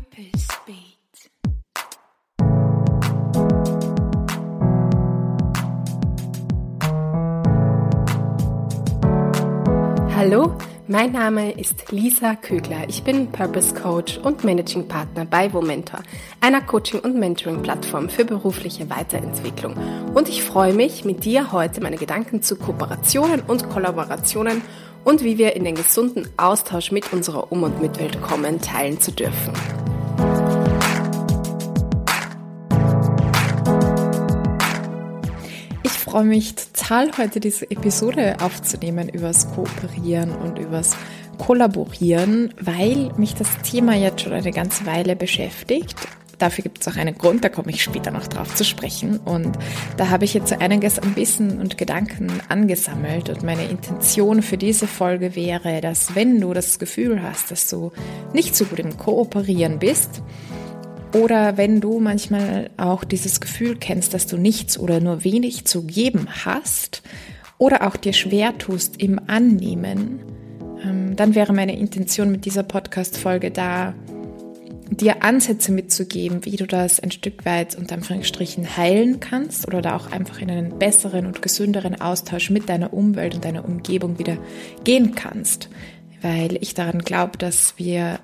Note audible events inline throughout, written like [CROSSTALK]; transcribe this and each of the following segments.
Purpose Beat. Hallo, mein Name ist Lisa Kögler. Ich bin Purpose Coach und Managing Partner bei Womentor, einer Coaching- und Mentoring-Plattform für berufliche Weiterentwicklung. Und ich freue mich, mit dir heute meine Gedanken zu Kooperationen und Kollaborationen und wie wir in den gesunden Austausch mit unserer Um- und Mitwelt kommen, teilen zu dürfen. Freue mich total, heute diese Episode aufzunehmen übers Kooperieren und übers Kollaborieren, weil mich das Thema jetzt schon eine ganze Weile beschäftigt Dafür gibt es auch einen Grund, da komme ich später noch drauf zu sprechen. Und da habe ich jetzt einiges an Wissen und Gedanken angesammelt. Und meine Intention für diese Folge wäre, dass wenn du das Gefühl hast, dass du nicht so gut im Kooperieren bist, oder wenn du manchmal auch dieses Gefühl kennst, dass du nichts oder nur wenig zu geben hast, oder auch dir schwer tust im Annehmen, ähm, dann wäre meine Intention mit dieser Podcast-Folge da, dir Ansätze mitzugeben, wie du das ein Stück weit unter Anführungsstrichen heilen kannst oder da auch einfach in einen besseren und gesünderen Austausch mit deiner Umwelt und deiner Umgebung wieder gehen kannst. Weil ich daran glaube, dass wir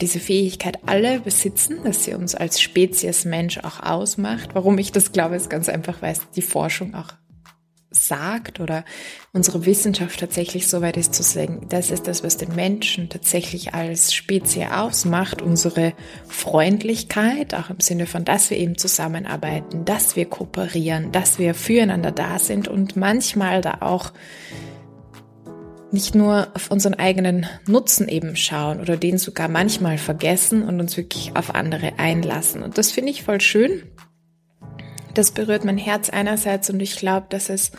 diese Fähigkeit alle besitzen, dass sie uns als Spezies Mensch auch ausmacht. Warum ich das glaube, ist ganz einfach, weil es die Forschung auch sagt oder unsere Wissenschaft tatsächlich so weit ist zu sagen, das ist das, was den Menschen tatsächlich als Spezies ausmacht, unsere Freundlichkeit, auch im Sinne von, dass wir eben zusammenarbeiten, dass wir kooperieren, dass wir füreinander da sind und manchmal da auch nicht nur auf unseren eigenen Nutzen eben schauen oder den sogar manchmal vergessen und uns wirklich auf andere einlassen. Und das finde ich voll schön das berührt mein Herz einerseits und ich glaube, dass es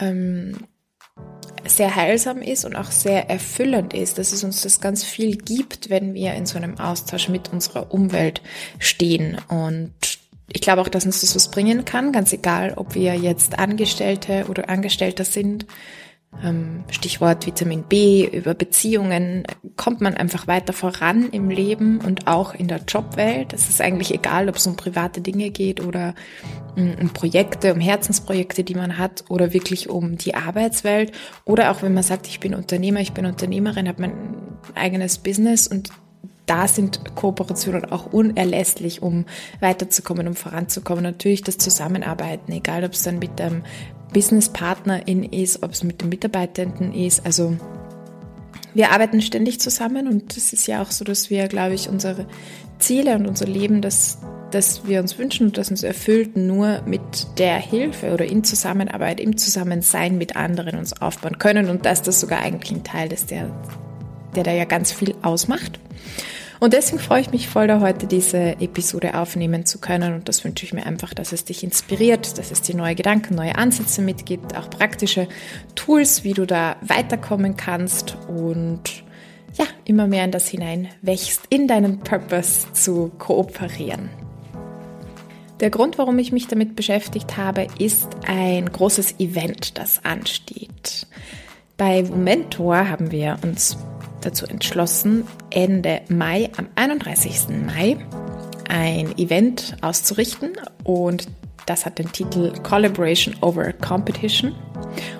ähm, sehr heilsam ist und auch sehr erfüllend ist, dass es uns das ganz viel gibt, wenn wir in so einem Austausch mit unserer Umwelt stehen. Und ich glaube auch, dass uns das was bringen kann, ganz egal, ob wir jetzt Angestellte oder Angestellter sind Stichwort Vitamin B, über Beziehungen kommt man einfach weiter voran im Leben und auch in der Jobwelt. Es ist eigentlich egal, ob es um private Dinge geht oder mm, um Projekte, um Herzensprojekte, die man hat oder wirklich um die Arbeitswelt oder auch wenn man sagt, ich bin Unternehmer, ich bin Unternehmerin, habe mein eigenes Business und da sind Kooperationen auch unerlässlich, um weiterzukommen, um voranzukommen. Natürlich das Zusammenarbeiten, egal ob es dann mit einem Businesspartnerin ist, ob es mit den Mitarbeitenden ist. Also wir arbeiten ständig zusammen und es ist ja auch so, dass wir, glaube ich, unsere Ziele und unser Leben, das, das wir uns wünschen und das uns erfüllt, nur mit der Hilfe oder in Zusammenarbeit, im Zusammensein mit anderen uns aufbauen können und dass das sogar eigentlich ein Teil ist, der, der da ja ganz viel ausmacht. Und deswegen freue ich mich voll, da heute diese Episode aufnehmen zu können. Und das wünsche ich mir einfach, dass es dich inspiriert, dass es dir neue Gedanken, neue Ansätze mitgibt, auch praktische Tools, wie du da weiterkommen kannst und ja, immer mehr in das hinein wächst, in deinen Purpose zu kooperieren. Der Grund, warum ich mich damit beschäftigt habe, ist ein großes Event, das ansteht. Bei Mentor haben wir uns dazu entschlossen, Ende Mai, am 31. Mai, ein Event auszurichten und das hat den Titel Collaboration over Competition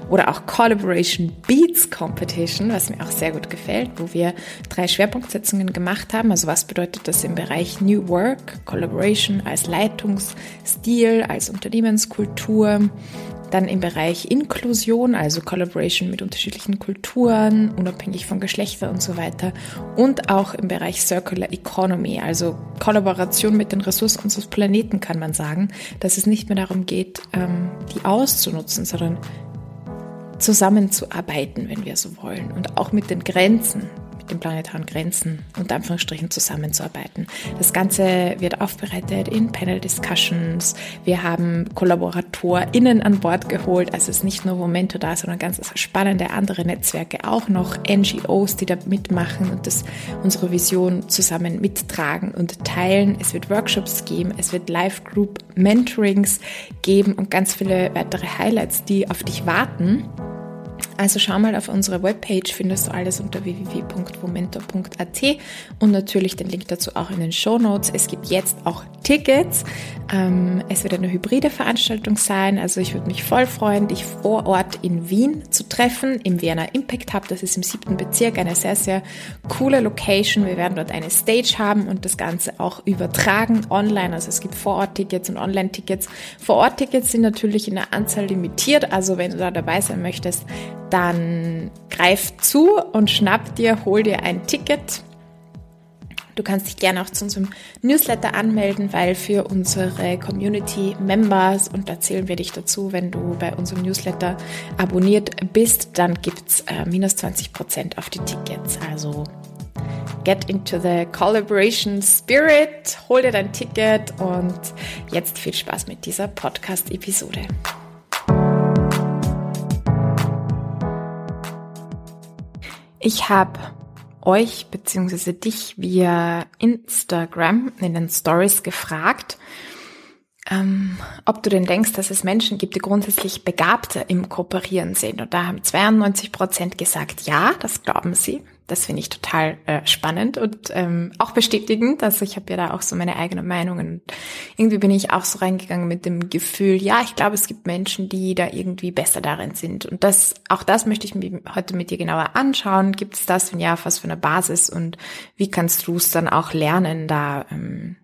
oder auch Collaboration Beats Competition, was mir auch sehr gut gefällt, wo wir drei Schwerpunktsetzungen gemacht haben. Also was bedeutet das im Bereich New Work, Collaboration als Leitungsstil, als Unternehmenskultur, dann im Bereich Inklusion, also Collaboration mit unterschiedlichen Kulturen, unabhängig von Geschlechter und so weiter. Und auch im Bereich Circular Economy, also Kollaboration mit den Ressourcen unseres Planeten, kann man sagen, dass es nicht mehr darum geht, ähm, die auszunutzen, sondern zusammenzuarbeiten, wenn wir so wollen. Und auch mit den Grenzen, den planetaren Grenzen unter Anführungsstrichen zusammenzuarbeiten. Das Ganze wird aufbereitet in Panel Discussions. Wir haben KollaboratorInnen an Bord geholt. Also es ist nicht nur Momento da, sondern ganz spannende andere Netzwerke auch noch, NGOs, die da mitmachen und das, unsere Vision zusammen mittragen und teilen. Es wird Workshops geben, es wird Live-Group Mentorings geben und ganz viele weitere Highlights, die auf dich warten. Also schau mal auf unsere Webpage, findest du alles unter www.momentor.at und natürlich den Link dazu auch in den Show Notes. Es gibt jetzt auch Tickets. Ähm, es wird eine hybride Veranstaltung sein. Also ich würde mich voll freuen, dich vor Ort in Wien zu treffen, im Vienna Impact Hub. Das ist im siebten Bezirk, eine sehr, sehr coole Location. Wir werden dort eine Stage haben und das Ganze auch übertragen online. Also es gibt Vor-Ort-Tickets und Online-Tickets. Vor-Ort-Tickets sind natürlich in der Anzahl limitiert. Also wenn du da dabei sein möchtest, dann greif zu und schnapp dir, hol dir ein Ticket. Du kannst dich gerne auch zu unserem Newsletter anmelden, weil für unsere Community Members, und da zählen wir dich dazu, wenn du bei unserem Newsletter abonniert bist, dann gibt's äh, minus 20 Prozent auf die Tickets. Also get into the collaboration spirit, hol dir dein Ticket und jetzt viel Spaß mit dieser Podcast-Episode. Ich habe euch bzw. dich via Instagram in den Stories gefragt, ähm, ob du denn denkst, dass es Menschen gibt, die grundsätzlich Begabte im Kooperieren sind. Und da haben 92 Prozent gesagt, ja, das glauben sie. Das finde ich total äh, spannend und ähm, auch bestätigend. Also ich habe ja da auch so meine eigene Meinung und irgendwie bin ich auch so reingegangen mit dem Gefühl, ja, ich glaube, es gibt Menschen, die da irgendwie besser darin sind. Und das, auch das möchte ich mir heute mit dir genauer anschauen. Gibt es das, wenn ja, was für eine Basis und wie kannst du es dann auch lernen, da ähm,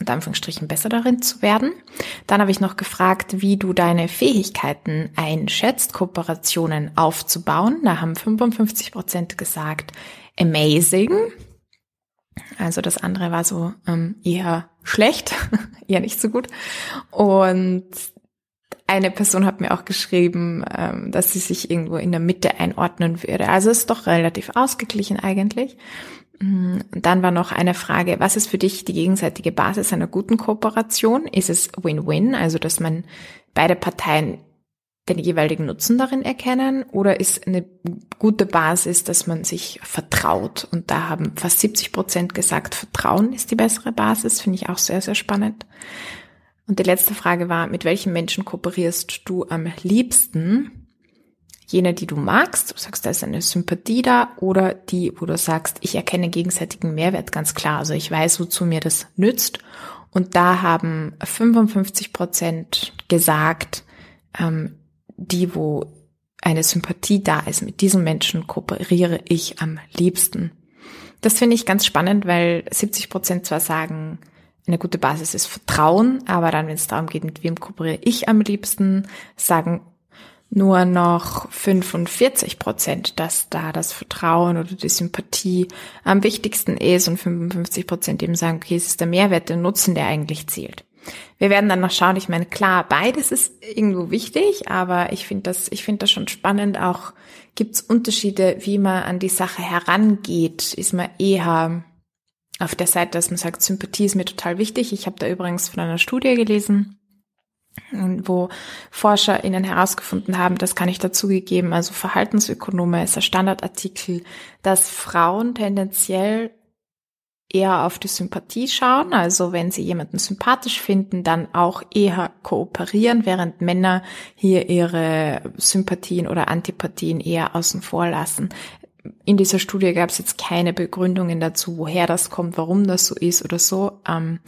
unter Anführungsstrichen besser darin zu werden. Dann habe ich noch gefragt, wie du deine Fähigkeiten einschätzt, Kooperationen aufzubauen. Da haben 55 Prozent gesagt, amazing. Also das andere war so ähm, eher schlecht, [LAUGHS] eher nicht so gut. Und eine Person hat mir auch geschrieben, ähm, dass sie sich irgendwo in der Mitte einordnen würde. Also ist doch relativ ausgeglichen eigentlich. Mm, dann war noch eine Frage, was ist für dich die gegenseitige Basis einer guten Kooperation? Ist es Win-Win, also dass man beide Parteien den jeweiligen Nutzen darin erkennen oder ist eine gute Basis, dass man sich vertraut? Und da haben fast 70 Prozent gesagt, Vertrauen ist die bessere Basis, finde ich auch sehr, sehr spannend. Und die letzte Frage war, mit welchen Menschen kooperierst du am liebsten? Jene, die du magst, du sagst, da ist eine Sympathie da, oder die, wo du sagst, ich erkenne gegenseitigen Mehrwert ganz klar. Also ich weiß, wozu mir das nützt. Und da haben 55 Prozent gesagt, ähm, die, wo eine Sympathie da ist, mit diesen Menschen kooperiere ich am liebsten. Das finde ich ganz spannend, weil 70 Prozent zwar sagen, eine gute Basis ist Vertrauen, aber dann, wenn es darum geht, mit wem kooperiere ich am liebsten, sagen nur noch 45 Prozent, dass da das Vertrauen oder die Sympathie am wichtigsten ist und 55 Prozent eben sagen, okay, es ist der Mehrwert, der Nutzen, der eigentlich zählt. Wir werden dann noch schauen. Ich meine, klar, beides ist irgendwo wichtig, aber ich finde das, ich finde das schon spannend. Auch gibt es Unterschiede, wie man an die Sache herangeht. Ist man eher auf der Seite, dass man sagt, Sympathie ist mir total wichtig. Ich habe da übrigens von einer Studie gelesen, wo ForscherInnen herausgefunden haben, das kann ich dazugegeben, also Verhaltensökonome ist der Standardartikel, dass Frauen tendenziell eher auf die Sympathie schauen, also wenn sie jemanden sympathisch finden, dann auch eher kooperieren, während Männer hier ihre Sympathien oder Antipathien eher außen vor lassen. In dieser Studie gab es jetzt keine Begründungen dazu, woher das kommt, warum das so ist oder so. Ähm,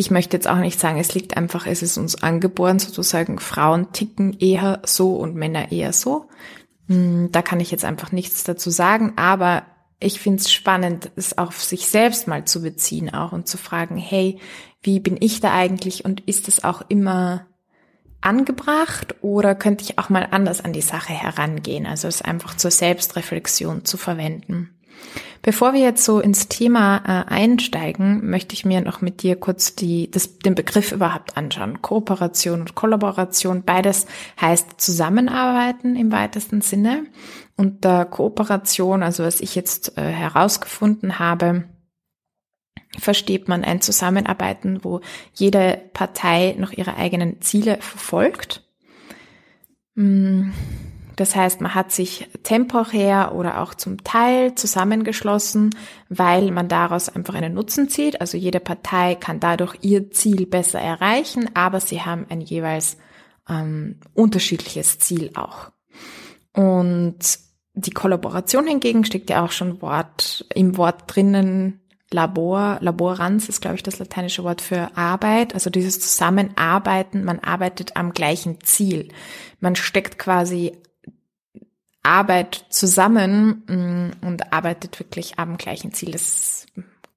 ich möchte jetzt auch nicht sagen, es liegt einfach, es ist uns angeboren, sozusagen, Frauen ticken eher so und Männer eher so. Hm, da kann ich jetzt einfach nichts dazu sagen, aber ich finde es spannend, es auf sich selbst mal zu beziehen auch und zu fragen, hey, wie bin ich da eigentlich und ist es auch immer angebracht oder könnte ich auch mal anders an die Sache herangehen? Also es einfach zur Selbstreflexion zu verwenden. Bevor wir jetzt so ins Thema äh, einsteigen, möchte ich mir noch mit dir kurz die, das, den Begriff überhaupt anschauen. Kooperation und Kollaboration, beides heißt Zusammenarbeiten im weitesten Sinne. Und der Kooperation, also was ich jetzt äh, herausgefunden habe, versteht man ein Zusammenarbeiten, wo jede Partei noch ihre eigenen Ziele verfolgt. Hm das heißt, man hat sich temporär oder auch zum Teil zusammengeschlossen, weil man daraus einfach einen Nutzen zieht. Also jede Partei kann dadurch ihr Ziel besser erreichen, aber sie haben ein jeweils ähm, unterschiedliches Ziel auch. Und die Kollaboration hingegen steckt ja auch schon Wort, im Wort drinnen. Labor, Laboranz ist, glaube ich, das lateinische Wort für Arbeit. Also dieses Zusammenarbeiten, man arbeitet am gleichen Ziel. Man steckt quasi Arbeit zusammen mm, und arbeitet wirklich am gleichen Ziel. Das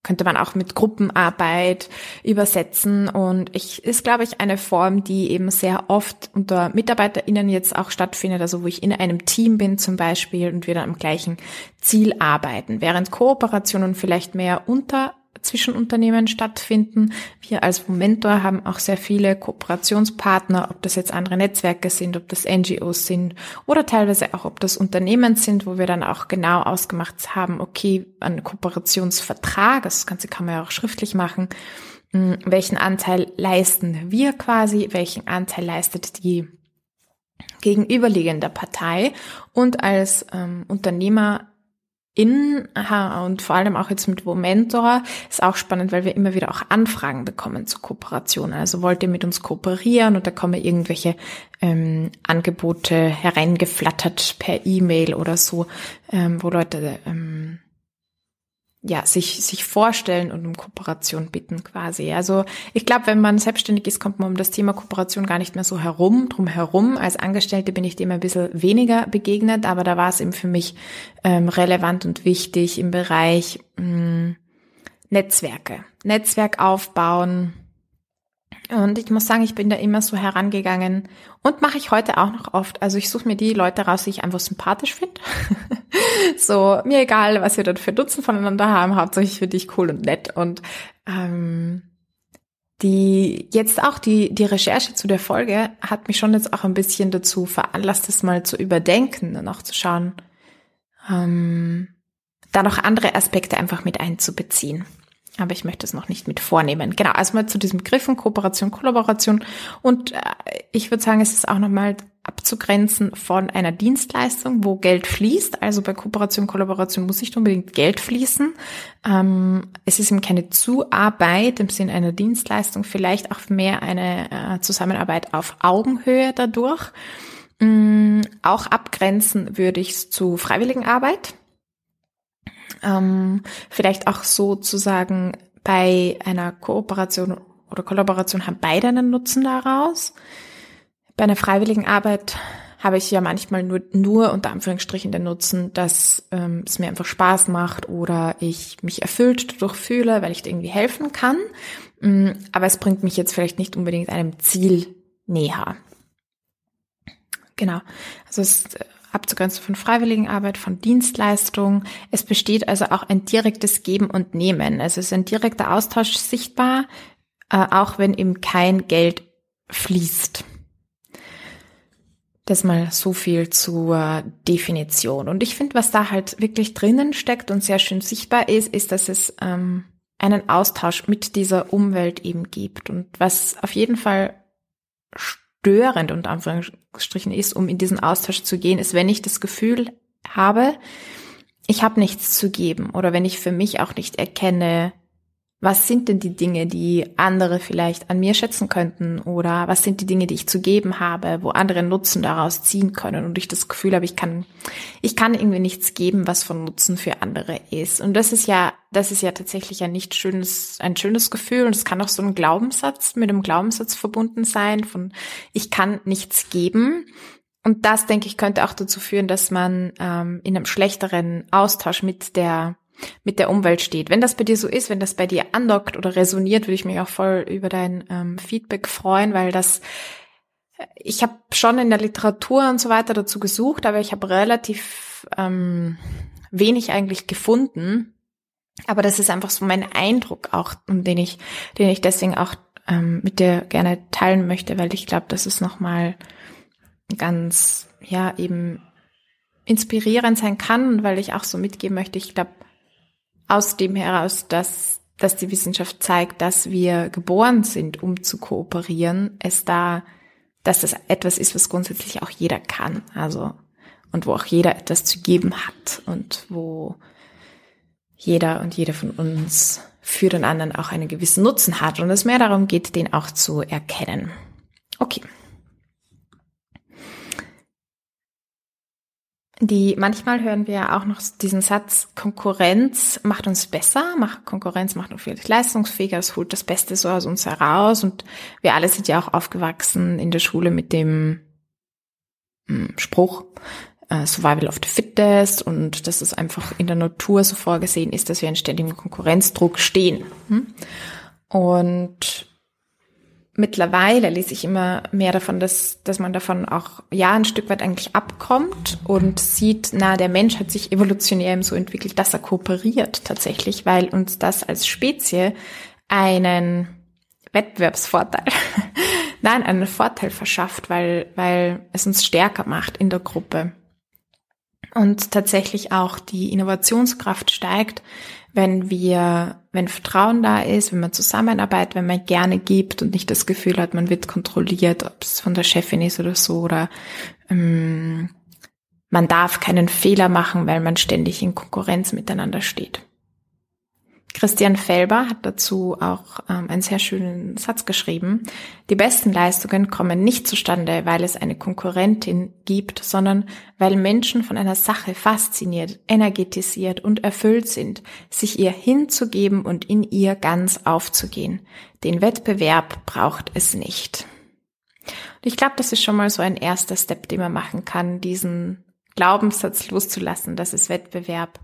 könnte man auch mit Gruppenarbeit übersetzen und ich ist glaube ich eine Form, die eben sehr oft unter MitarbeiterInnen jetzt auch stattfindet, also wo ich in einem Team bin zum Beispiel und wir dann am gleichen Ziel arbeiten, während Kooperationen vielleicht mehr unter zwischen Unternehmen stattfinden. Wir als Momentor haben auch sehr viele Kooperationspartner, ob das jetzt andere Netzwerke sind, ob das NGOs sind oder teilweise auch, ob das Unternehmen sind, wo wir dann auch genau ausgemacht haben, okay, ein Kooperationsvertrag, das Ganze kann man ja auch schriftlich machen, hm, welchen Anteil leisten wir quasi, welchen Anteil leistet die gegenüberliegende Partei und als ähm, Unternehmer in und vor allem auch jetzt mit Momentor ist auch spannend, weil wir immer wieder auch Anfragen bekommen zur Kooperation. Also wollt ihr mit uns kooperieren und da kommen irgendwelche ähm, Angebote hereingeflattert per E-Mail oder so, ähm, wo Leute ähm, ja, sich, sich vorstellen und um Kooperation bitten quasi. Also ich glaube, wenn man selbstständig ist, kommt man um das Thema Kooperation gar nicht mehr so herum, drum herum. Als Angestellte bin ich dem ein bisschen weniger begegnet, aber da war es eben für mich ähm, relevant und wichtig im Bereich mh, hm, Netzwerke. Netzwerk aufbauen, und ich muss sagen, ich bin da immer so herangegangen und mache ich heute auch noch oft. Also ich suche mir die Leute raus, die ich einfach sympathisch finde. [LAUGHS] [LAUGHS] so, mir egal, was wir dort für Dutzend voneinander haben, hauptsächlich finde ich cool und nett. Und ähm, die jetzt auch die, die Recherche zu der Folge hat mich schon jetzt auch ein bisschen dazu veranlasst, das mal zu überdenken und auch zu schauen, ähm, da noch andere Aspekte einfach mit einzubeziehen aber ich möchte es noch nicht mit vornehmen. Genau, also mal zu diesem Griffen, Kooperation, Kollaboration. Und äh, ich würde sagen, es ist auch nochmal abzugrenzen von einer Dienstleistung, wo Geld fließt. Also bei Kooperation, Kollaboration muss nicht unbedingt Geld fließen. Ähm, es ist eben keine Zuarbeit im Sinne einer Dienstleistung, vielleicht auch mehr eine äh, Zusammenarbeit auf Augenhöhe dadurch. Ähm, auch abgrenzen würde ich es zu Freiwilligenarbeit ähm, vielleicht auch sozusagen bei einer Kooperation oder Kollaboration haben beide einen Nutzen daraus. Bei einer freiwilligen Arbeit habe ich ja manchmal nur, nur unter Anführungsstrichen den Nutzen, dass ähm, es mir einfach Spaß macht oder ich mich erfüllt dadurch fühle, weil ich irgendwie helfen kann. Mm, aber es bringt mich jetzt vielleicht nicht unbedingt einem Ziel näher. Genau. Also es abzugrenzen von Freiwilligenarbeit, von Dienstleistung. Es besteht also auch ein direktes Geben und Nehmen. Also es ist ein direkter Austausch sichtbar, äh, auch wenn eben kein Geld fließt. Das mal so viel zur Definition. Und ich finde, was da halt wirklich drinnen steckt und sehr schön sichtbar ist, ist, dass es ähm, einen Austausch mit dieser Umwelt eben gibt. Und was auf jeden Fall störend und Anführungsstrichen ist, um in diesen Austausch zu gehen, ist, wenn ich das Gefühl habe, ich habe nichts zu geben oder wenn ich für mich auch nicht erkenne, was sind denn die Dinge, die andere vielleicht an mir schätzen könnten oder was sind die Dinge, die ich zu geben habe, wo andere Nutzen daraus ziehen können und ich das Gefühl habe, ich kann, ich kann irgendwie nichts geben, was von Nutzen für andere ist. Und das ist ja, das ist ja tatsächlich ein nicht schönes, ein schönes Gefühl und es kann auch so ein Glaubenssatz mit einem Glaubenssatz verbunden sein von, ich kann nichts geben. Und das, denke ich, könnte auch dazu führen, dass man ähm, in einem schlechteren Austausch mit der mit der Umwelt steht. Wenn das bei dir so ist, wenn das bei dir andockt oder resoniert, würde ich mich auch voll über dein ähm, Feedback freuen, weil das ich habe schon in der Literatur und so weiter dazu gesucht, aber ich habe relativ ähm, wenig eigentlich gefunden. Aber das ist einfach so mein Eindruck auch, den ich, den ich deswegen auch ähm, mit dir gerne teilen möchte, weil ich glaube, das ist nochmal ganz, ja, eben inspirierend sein kann, weil ich auch so mitgeben möchte. Ich glaube, aus dem heraus, dass, dass die Wissenschaft zeigt, dass wir geboren sind, um zu kooperieren, es da, dass das etwas ist, was grundsätzlich auch jeder kann. Also, und wo auch jeder etwas zu geben hat und wo jeder und jede von uns für den anderen auch einen gewissen Nutzen hat und es mehr darum geht, den auch zu erkennen. Okay. Die manchmal hören wir auch noch diesen Satz, Konkurrenz macht uns besser, macht, Konkurrenz macht uns vielleicht leistungsfähiger, es holt das Beste so aus uns heraus und wir alle sind ja auch aufgewachsen in der Schule mit dem hm, Spruch, äh, Survival of the Fittest und dass es einfach in der Natur so vorgesehen ist, dass wir in ständigem Konkurrenzdruck stehen. Hm? Und mittlerweile lese ich immer mehr davon, dass, dass man davon auch ja ein Stück weit eigentlich abkommt und sieht, na, der Mensch hat sich evolutionär eben so entwickelt, dass er kooperiert tatsächlich, weil uns das als Spezie einen Wettbewerbsvorteil, [LAUGHS] nein, einen Vorteil verschafft, weil, weil es uns stärker macht in der Gruppe. Und tatsächlich auch die Innovationskraft steigt, wenn wir, wenn Vertrauen da ist, wenn man zusammenarbeitet, wenn man gerne gibt und nicht das Gefühl hat, man wird kontrolliert, ob es von der Chefin ist oder so, oder ähm, man darf keinen Fehler machen, weil man ständig in Konkurrenz miteinander steht. Christian Felber hat dazu auch ähm, einen sehr schönen Satz geschrieben. Die besten Leistungen kommen nicht zustande, weil es eine Konkurrentin gibt, sondern weil Menschen von einer Sache fasziniert, energetisiert und erfüllt sind, sich ihr hinzugeben und in ihr ganz aufzugehen. Den Wettbewerb braucht es nicht. Und ich glaube, das ist schon mal so ein erster Step, den man machen kann, diesen Glaubenssatz loszulassen, dass es Wettbewerb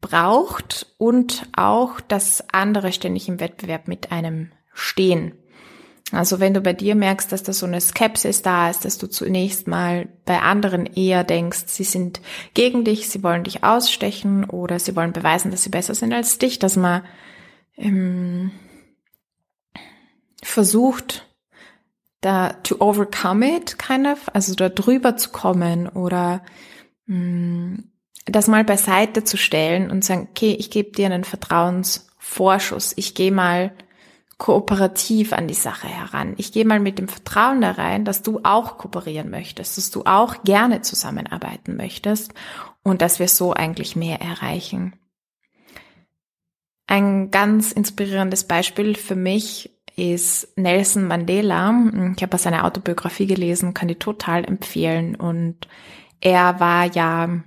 braucht und auch, dass andere ständig im Wettbewerb mit einem stehen. Also wenn du bei dir merkst, dass da so eine Skepsis da ist, dass du zunächst mal bei anderen eher denkst, sie sind gegen dich, sie wollen dich ausstechen oder sie wollen beweisen, dass sie besser sind als dich, dass man ähm, versucht, da to overcome it, kind of, also da drüber zu kommen oder mh, mm, das mal beiseite zu stellen und sagen, okay, ich gebe dir einen Vertrauensvorschuss, ich gehe mal kooperativ an die Sache heran. Ich gehe mal mit dem Vertrauen da rein, dass du auch kooperieren möchtest, dass du auch gerne zusammenarbeiten möchtest und dass wir so eigentlich mehr erreichen. Ein ganz inspirierendes Beispiel für mich ist Nelson Mandela. Ich habe seine Autobiografie gelesen, kann die total empfehlen und er war ja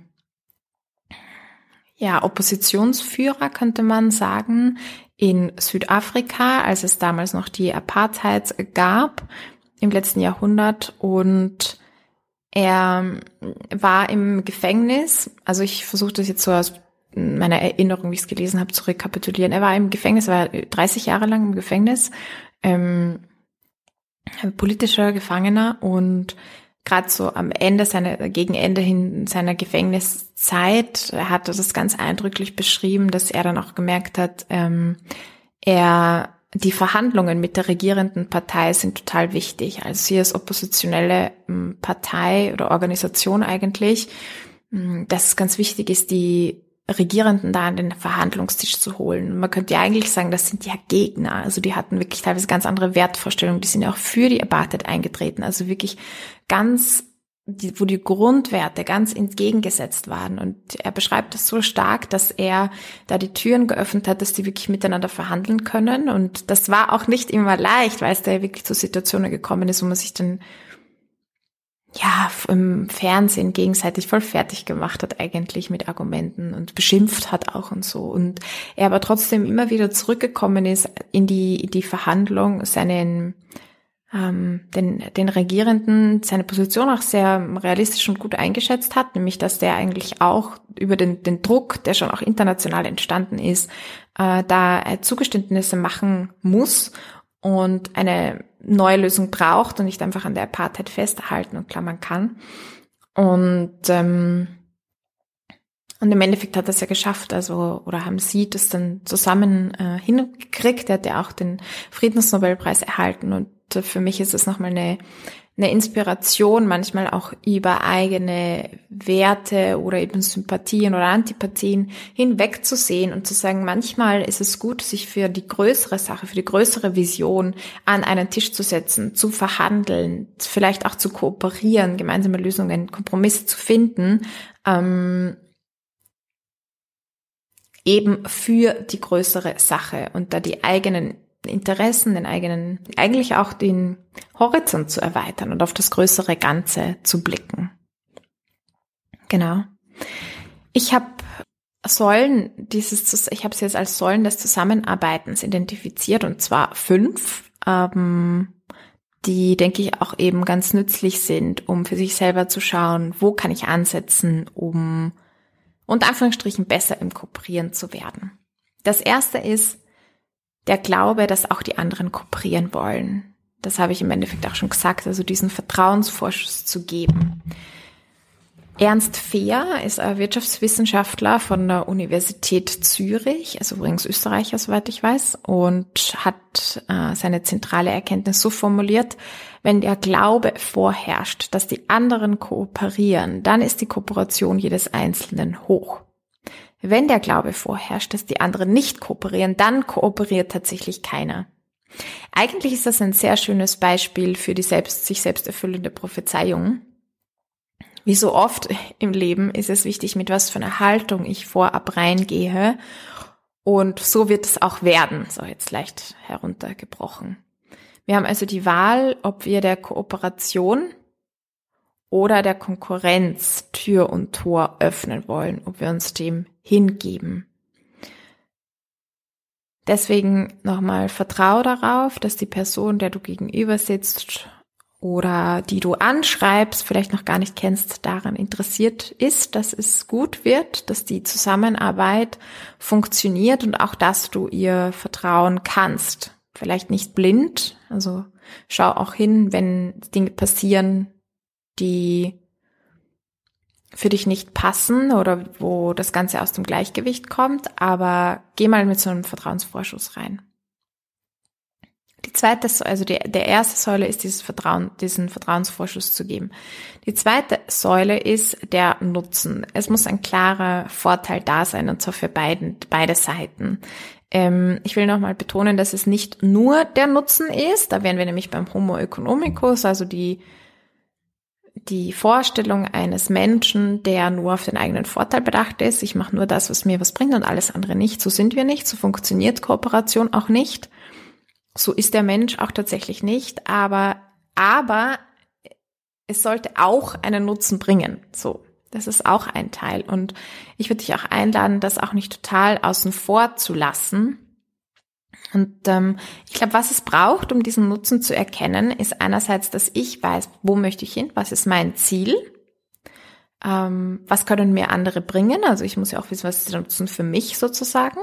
ja, Oppositionsführer könnte man sagen in Südafrika, als es damals noch die Apartheid gab im letzten Jahrhundert. Und er war im Gefängnis, also ich versuche das jetzt so aus meiner Erinnerung, wie ich es gelesen habe, zu rekapitulieren. Er war im Gefängnis, war 30 Jahre lang im Gefängnis, ähm, politischer Gefangener. Und gerade so am Ende seiner, gegen Ende hin seiner Gefängniszeit hat er das ganz eindrücklich beschrieben, dass er dann auch gemerkt hat, ähm, er die Verhandlungen mit der regierenden Partei sind total wichtig. Also sie als oppositionelle ähm, Partei oder Organisation eigentlich, ähm, dass es ganz wichtig ist, die Regierenden da an den Verhandlungstisch zu holen. Man könnte ja eigentlich sagen, das sind ja Gegner. Also die hatten wirklich teilweise ganz andere Wertvorstellungen. Die sind ja auch für die Apartheid eingetreten. Also wirklich ganz, wo die Grundwerte ganz entgegengesetzt waren. Und er beschreibt das so stark, dass er da die Türen geöffnet hat, dass die wirklich miteinander verhandeln können. Und das war auch nicht immer leicht, weil es da ja wirklich zu Situationen gekommen ist, wo man sich dann ja, im Fernsehen gegenseitig voll fertig gemacht hat eigentlich mit Argumenten und beschimpft hat auch und so. Und er aber trotzdem immer wieder zurückgekommen ist in die, die Verhandlung, seinen, ähm, den, den Regierenden seine Position auch sehr realistisch und gut eingeschätzt hat, nämlich dass der eigentlich auch über den, den Druck, der schon auch international entstanden ist, äh, da Zugeständnisse machen muss und eine neue Lösung braucht und nicht einfach an der Apartheid festhalten und klammern kann. Und, ähm, und im Endeffekt hat er es ja geschafft, also, oder haben sie das dann zusammen äh, hingekriegt. Er hat ja auch den Friedensnobelpreis erhalten und äh, für mich ist es nochmal eine eine Inspiration, manchmal auch über eigene Werte oder eben Sympathien oder Antipathien hinwegzusehen und zu sagen, manchmal ist es gut, sich für die größere Sache, für die größere Vision an einen Tisch zu setzen, zu verhandeln, vielleicht auch zu kooperieren, gemeinsame Lösungen, Kompromisse zu finden, ähm, eben für die größere Sache und da die eigenen Interessen, den eigenen, eigentlich auch den Horizont zu erweitern und auf das größere Ganze zu blicken. Genau. Ich habe Säulen dieses, ich habe es jetzt als Säulen des Zusammenarbeitens identifiziert und zwar fünf, ähm, die denke ich auch eben ganz nützlich sind, um für sich selber zu schauen, wo kann ich ansetzen, um unter Anführungsstrichen besser im Kooperieren zu werden. Das erste ist der Glaube, dass auch die anderen kooperieren wollen. Das habe ich im Endeffekt auch schon gesagt, also diesen Vertrauensvorschuss zu geben. Ernst Fehr ist ein Wirtschaftswissenschaftler von der Universität Zürich, also übrigens Österreicher, soweit ich weiß, und hat äh, seine zentrale Erkenntnis so formuliert, wenn der Glaube vorherrscht, dass die anderen kooperieren, dann ist die Kooperation jedes Einzelnen hoch. Wenn der Glaube vorherrscht, dass die anderen nicht kooperieren, dann kooperiert tatsächlich keiner. Eigentlich ist das ein sehr schönes Beispiel für die selbst, sich selbst erfüllende Prophezeiung wie so oft im Leben ist es wichtig, mit was für einer Haltung ich vorab reingehe. Und so wird es auch werden, so jetzt leicht heruntergebrochen. Wir haben also die Wahl, ob wir der Kooperation oder der Konkurrenz Tür und Tor öffnen wollen, ob wir uns dem hingeben. Deswegen nochmal vertraue darauf, dass die Person, der du gegenüber sitzt, oder die du anschreibst, vielleicht noch gar nicht kennst, daran interessiert ist, dass es gut wird, dass die Zusammenarbeit funktioniert und auch, dass du ihr vertrauen kannst. Vielleicht nicht blind, also schau auch hin, wenn Dinge passieren, die für dich nicht passen oder wo das Ganze aus dem Gleichgewicht kommt, aber geh mal mit so einem Vertrauensvorschuss rein. Die zweite, also die, der erste Säule ist dieses Vertrauen, diesen Vertrauensvorschuss zu geben. Die zweite Säule ist der Nutzen. Es muss ein klarer Vorteil da sein und zwar für beiden, beide Seiten. Ähm, ich will nochmal betonen, dass es nicht nur der Nutzen ist. Da wären wir nämlich beim Homo economicus, also die die Vorstellung eines Menschen, der nur auf den eigenen Vorteil bedacht ist. Ich mache nur das, was mir was bringt und alles andere nicht. So sind wir nicht. So funktioniert Kooperation auch nicht. So ist der Mensch auch tatsächlich nicht, aber, aber es sollte auch einen Nutzen bringen. So. Das ist auch ein Teil. Und ich würde dich auch einladen, das auch nicht total außen vor zu lassen. Und ähm, ich glaube, was es braucht, um diesen Nutzen zu erkennen, ist einerseits, dass ich weiß, wo möchte ich hin, was ist mein Ziel ähm, was können mir andere bringen? Also ich muss ja auch wissen, was ist der Nutzen für mich sozusagen.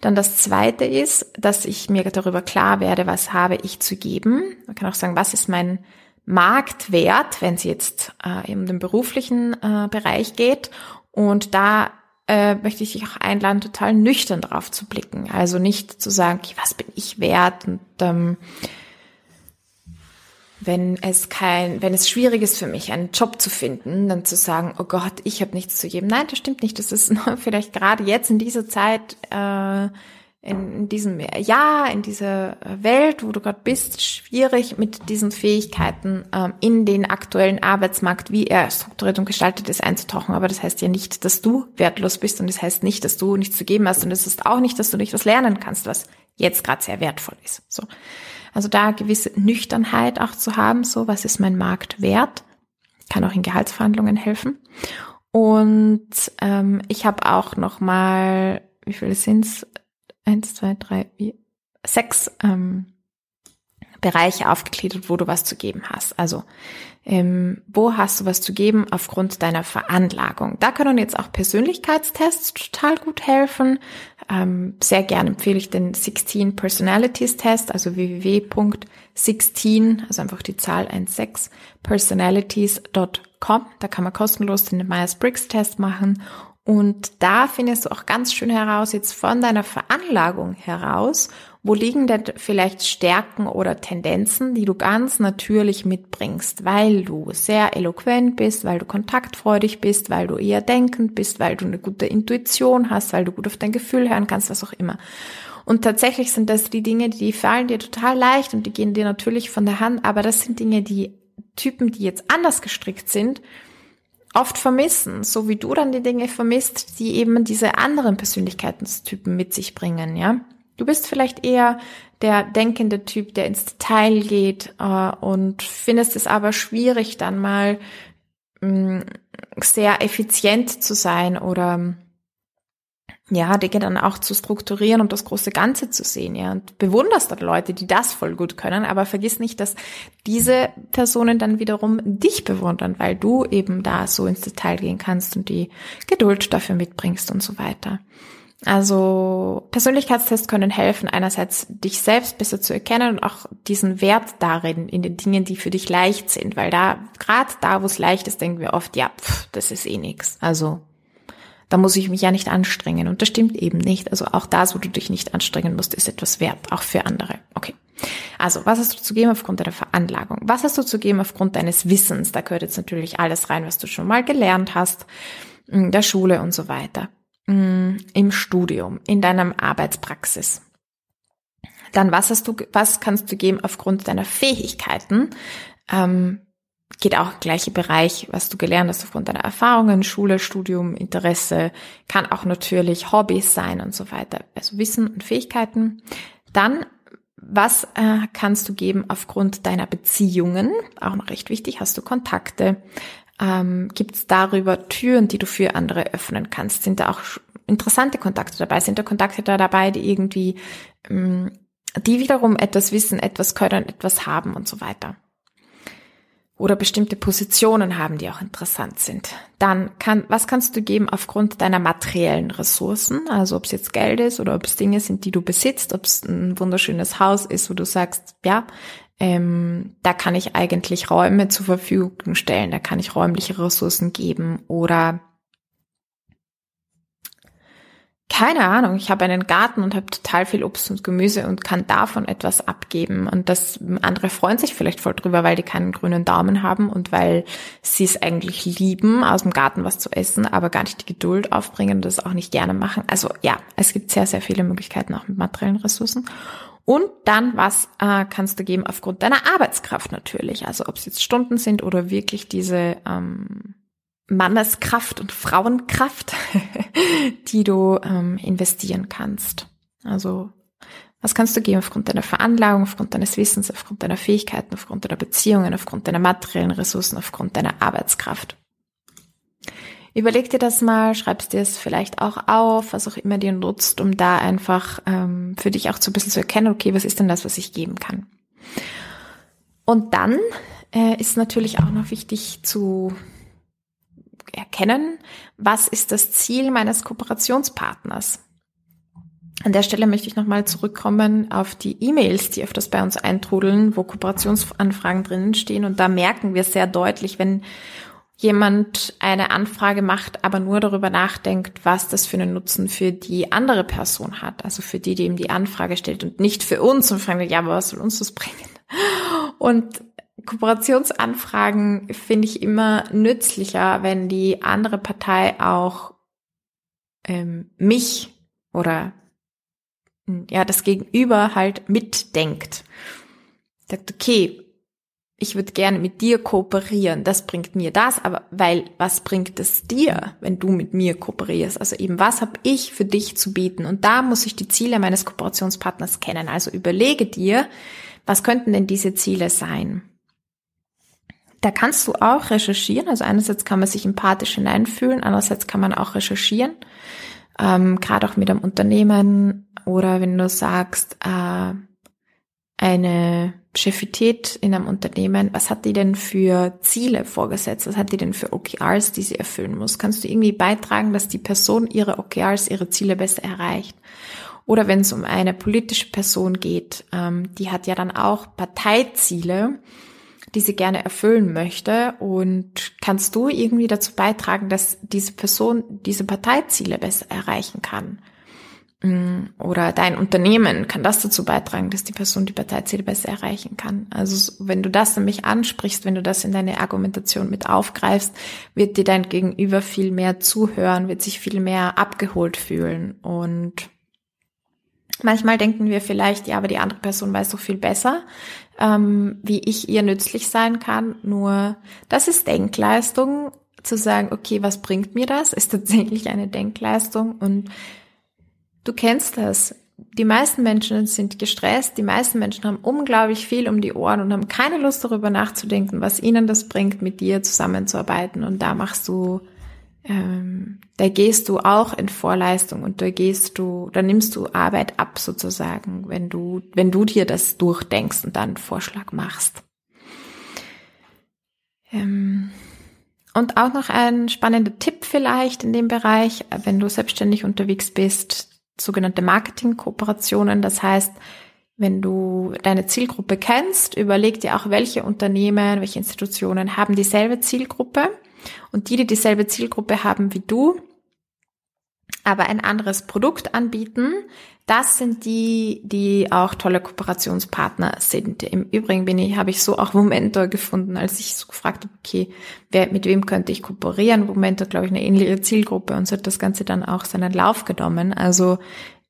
Dann das zweite ist, dass ich mir darüber klar werde, was habe ich zu geben. Man kann auch sagen, was ist mein Marktwert, wenn es jetzt äh, um den beruflichen äh, Bereich geht. Und da äh, möchte ich dich auch einladen, total nüchtern drauf zu blicken. Also nicht zu sagen, okay, was bin ich wert und ähm, wenn es kein, wenn es schwierig ist für mich, einen Job zu finden, dann zu sagen, oh Gott, ich habe nichts zu geben. Nein, das stimmt nicht. Das ist [LAUGHS] vielleicht gerade jetzt in dieser Zeit, äh, in, diesem Jahr, in dieser Welt, wo du gerade bist, schwierig mit diesen Fähigkeiten ähm, in den aktuellen Arbeitsmarkt, wie er strukturiert und gestaltet ist, einzutauchen. Aber das heißt ja nicht, dass du wertlos bist und das heißt nicht, dass du nichts zu geben hast und es ist auch nicht, dass du nicht was lernen kannst, was jetzt gerade sehr wertvoll ist. So. Also da gewisse Nüchternheit auch zu haben, so was ist mein Markt wert, kann auch in Gehaltsverhandlungen helfen. Und ähm, ich habe auch noch mal, wie viele sind's? Eins, zwei, drei, vier, sechs ähm, Bereiche aufgegliedert, wo du was zu geben hast. Also ähm, wo hast du was zu geben aufgrund deiner Veranlagung? Da können jetzt auch Persönlichkeitstests total gut helfen. Ähm, sehr gerne empfehle ich den 16 Personalities Test, also www.16, also einfach die Zahl 16, personalities.com. Da kann man kostenlos den Myers-Briggs Test machen und da findest du auch ganz schön heraus, jetzt von deiner Veranlagung heraus, wo liegen denn vielleicht Stärken oder Tendenzen, die du ganz natürlich mitbringst, weil du sehr eloquent bist, weil du kontaktfreudig bist, weil du eher denkend bist, weil du eine gute Intuition hast, weil du gut auf dein Gefühl hören kannst, was auch immer. Und tatsächlich sind das die Dinge, die fallen dir total leicht und die gehen dir natürlich von der Hand, aber das sind Dinge, die Typen, die jetzt anders gestrickt sind, oft vermissen, so wie du dann die Dinge vermisst, die eben diese anderen Persönlichkeitstypen mit sich bringen, ja. Du bist vielleicht eher der denkende Typ, der ins Detail geht äh, und findest es aber schwierig, dann mal mh, mm, sehr effizient zu sein oder ja, Dinge dann auch zu strukturieren und das große Ganze zu sehen, ja. Und bewunderst dann Leute, die das voll gut können, aber vergiss nicht, dass diese Personen dann wiederum dich bewundern, weil du eben da so ins Detail gehen kannst und die Geduld dafür mitbringst und so weiter. Also Persönlichkeitstests können helfen, einerseits dich selbst besser zu erkennen und auch diesen Wert darin, in den Dingen, die für dich leicht sind, weil da, gerade da, wo es leicht ist, denken wir oft, ja, pff, das ist eh nix. Also da muss ich mich ja nicht anstrengen. Und das stimmt eben nicht. Also auch das, wo du dich nicht anstrengen musst, ist etwas wert, auch für andere. Okay. Also, was hast du zu geben aufgrund deiner Veranlagung? Was hast du zu geben aufgrund deines Wissens? Da gehört jetzt natürlich alles rein, was du schon mal gelernt hast, in der Schule und so weiter. Mm, im Studium, in deinem Arbeitspraxis. Dann was hast du, was kannst du geben aufgrund deiner Fähigkeiten? Ähm, geht auch gleiche Bereich, was du gelernt hast aufgrund deiner Erfahrungen, Schule, Studium, Interesse, kann auch natürlich Hobbys sein und so weiter. Also Wissen und Fähigkeiten. Dann was äh, kannst du geben aufgrund deiner Beziehungen? Auch noch recht wichtig. Hast du Kontakte? ähm, gibt es darüber Türen, die du für andere öffnen kannst? Sind da auch interessante Kontakte dabei? Sind da Kontakte da dabei, die irgendwie, ähm, die wiederum etwas wissen, etwas können, etwas haben und so weiter? Oder bestimmte Positionen haben, die auch interessant sind. Dann kann, was kannst du geben aufgrund deiner materiellen Ressourcen? Also ob es jetzt Geld ist oder ob es Dinge sind, die du besitzt, ob es ein wunderschönes Haus ist, wo du sagst, ja, ähm, da kann ich eigentlich Räume zur Verfügung stellen, da kann ich räumliche Ressourcen geben oder keine Ahnung, ich habe einen Garten und habe total viel Obst und Gemüse und kann davon etwas abgeben. Und das andere freuen sich vielleicht voll drüber, weil die keinen grünen Daumen haben und weil sie es eigentlich lieben, aus dem Garten was zu essen, aber gar nicht die Geduld aufbringen und das auch nicht gerne machen. Also ja, es gibt sehr, sehr viele Möglichkeiten auch mit materiellen Ressourcen. Und dann, was äh, kannst du geben aufgrund deiner Arbeitskraft natürlich? Also ob es jetzt Stunden sind oder wirklich diese ähm, Manneskraft und Frauenkraft, [LAUGHS] die du ähm, investieren kannst. Also was kannst du geben aufgrund deiner Veranlagung, aufgrund deines Wissens, aufgrund deiner Fähigkeiten, aufgrund deiner Beziehungen, aufgrund deiner materiellen Ressourcen, aufgrund deiner Arbeitskraft? Überleg dir das mal, schreibst dir es vielleicht auch auf, was auch immer dir nutzt, um da einfach ähm, für dich auch so ein bisschen zu erkennen, okay, was ist denn das, was ich geben kann. Und dann äh, ist natürlich auch noch wichtig zu erkennen, was ist das Ziel meines Kooperationspartners. An der Stelle möchte ich nochmal zurückkommen auf die E-Mails, die öfters bei uns eintrudeln, wo Kooperationsanfragen drinnen stehen. Und da merken wir sehr deutlich, wenn jemand eine Anfrage macht, aber nur darüber nachdenkt, was das für einen Nutzen für die andere Person hat, also für die, die ihm die Anfrage stellt und nicht für uns und fragen, ja, aber was soll uns das bringen? Und Kooperationsanfragen finde ich immer nützlicher, wenn die andere Partei auch ähm, mich oder ja das Gegenüber halt mitdenkt. Sagt, okay, ich würde gerne mit dir kooperieren, das bringt mir das, aber weil was bringt es dir, wenn du mit mir kooperierst? Also eben, was habe ich für dich zu bieten? Und da muss ich die Ziele meines Kooperationspartners kennen. Also überlege dir, was könnten denn diese Ziele sein? Da kannst du auch recherchieren. Also einerseits kann man sich empathisch hineinfühlen, andererseits kann man auch recherchieren. Ähm, Gerade auch mit einem Unternehmen oder wenn du sagst, äh, eine Chefität in einem Unternehmen, was hat die denn für Ziele vorgesetzt? Was hat die denn für OKRs, die sie erfüllen muss? Kannst du irgendwie beitragen, dass die Person ihre OKRs, ihre Ziele besser erreicht? Oder wenn es um eine politische Person geht, ähm, die hat ja dann auch Parteiziele, die sie gerne erfüllen möchte. Und kannst du irgendwie dazu beitragen, dass diese Person diese Parteiziele besser erreichen kann? Mm, oder dein Unternehmen kann das dazu beitragen, dass die Person die Parteiziele besser erreichen kann. Also wenn du das nämlich ansprichst, wenn du das in deine Argumentation mit aufgreifst, wird dir dein Gegenüber viel mehr zuhören, wird sich viel mehr abgeholt fühlen. Und manchmal denken wir vielleicht, ja, aber die andere Person weiß doch viel besser, ähm, wie ich ihr nützlich sein kann. Nur das ist Denkleistung, zu sagen, okay, was bringt mir das, ist tatsächlich eine Denkleistung und Du kennst das. die meisten Menschen sind gestresst, die meisten Menschen haben unglaublich viel um die Ohren und haben keine Lust darüber nachzudenken, was ihnen das bringt, mit dir zusammenzuarbeiten. Und da machst du, ähm, da gehst du auch in Vorleistung und da gehst du, da nimmst du Arbeit ab sozusagen, wenn du, wenn du dir das durchdenkst und dann einen Vorschlag machst. Ähm, und auch noch ein spannender Tipp vielleicht in dem Bereich, wenn du selbstständig unterwegs bist, sogenannte Marketing-Kooperationen. Das heißt, wenn du deine Zielgruppe kennst, überleg dir auch, welche Unternehmen, welche Institutionen haben dieselbe Zielgruppe. Und die, die dieselbe Zielgruppe haben wie du, aber ein anderes Produkt anbieten, das sind die, die auch tolle Kooperationspartner sind. Im Übrigen bin ich, habe ich so auch Momentor gefunden, als ich so gefragt habe, okay, wer, mit wem könnte ich kooperieren? Momentor, glaube ich, eine ähnliche Zielgruppe und so hat das Ganze dann auch seinen Lauf genommen. Also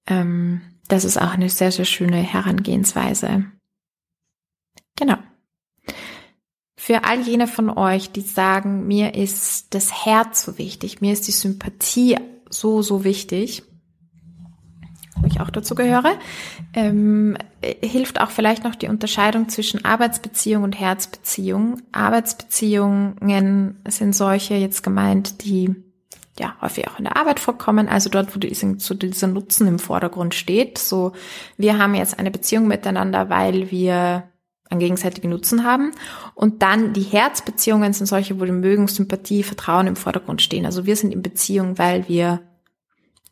ähm, das ist auch eine sehr, sehr schöne Herangehensweise. Genau. Für all jene von euch, die sagen, mir ist das Herz so wichtig, mir ist die Sympathie so, so wichtig, wo ich auch dazu gehöre, ähm, hilft auch vielleicht noch die Unterscheidung zwischen Arbeitsbeziehung und Herzbeziehung. Arbeitsbeziehungen sind solche jetzt gemeint, die ja häufig auch in der Arbeit vorkommen, also dort, wo diesen, so dieser Nutzen im Vordergrund steht. So, wir haben jetzt eine Beziehung miteinander, weil wir einen gegenseitigen Nutzen haben. Und dann die Herzbeziehungen sind solche, wo die Mögen, Sympathie, Vertrauen im Vordergrund stehen. Also wir sind in Beziehung, weil wir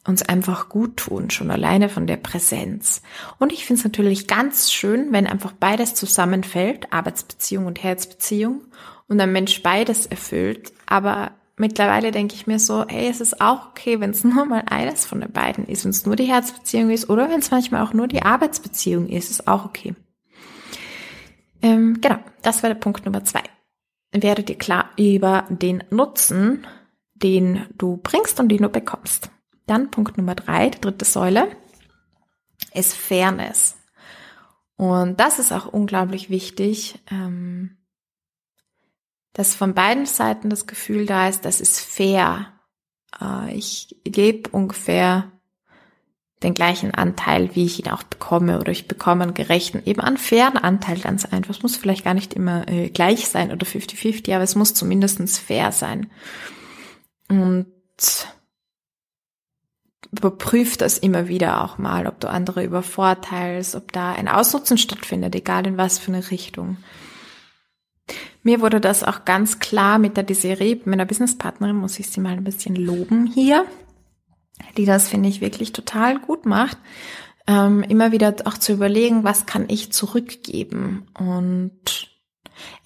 uns einfach gut tun, schon alleine von der Präsenz. Und ich finde es natürlich ganz schön, wenn einfach beides zusammenfällt, Arbeitsbeziehung und Herzbeziehung, und ein Mensch beides erfüllt. Aber mittlerweile denke ich mir so, hey, es ist auch okay, wenn es [LAUGHS] nur mal eines von den beiden ist, wenn es nur die Herzbeziehung ist oder wenn es manchmal auch nur die Arbeitsbeziehung ist, ist auch okay. Ähm, genau, das war der Punkt Nummer zwei. Werde dir klar über den Nutzen, den du bringst und den du bekommst. Dann Punkt Nummer drei, die dritte Säule, ist Fairness. Und das ist auch unglaublich wichtig, ähm, dass von beiden Seiten das Gefühl da ist, das ist fair. Äh, ich gebe ungefähr den gleichen Anteil, wie ich ihn auch bekomme, oder ich bekomme einen gerechten, eben einen fairen Anteil ganz einfach. Es muss vielleicht gar nicht immer äh, gleich sein oder 50-50, aber es muss zumindestens fair sein. Und überprüf das immer wieder auch mal, ob du andere übervorteilst, ob da ein Ausnutzen stattfindet, egal in was für eine Richtung. Mir wurde das auch ganz klar mit der Desiree, meiner Businesspartnerin, muss ich sie mal ein bisschen loben hier, die das, finde ich, wirklich total gut macht. Ähm, immer wieder auch zu überlegen, was kann ich zurückgeben und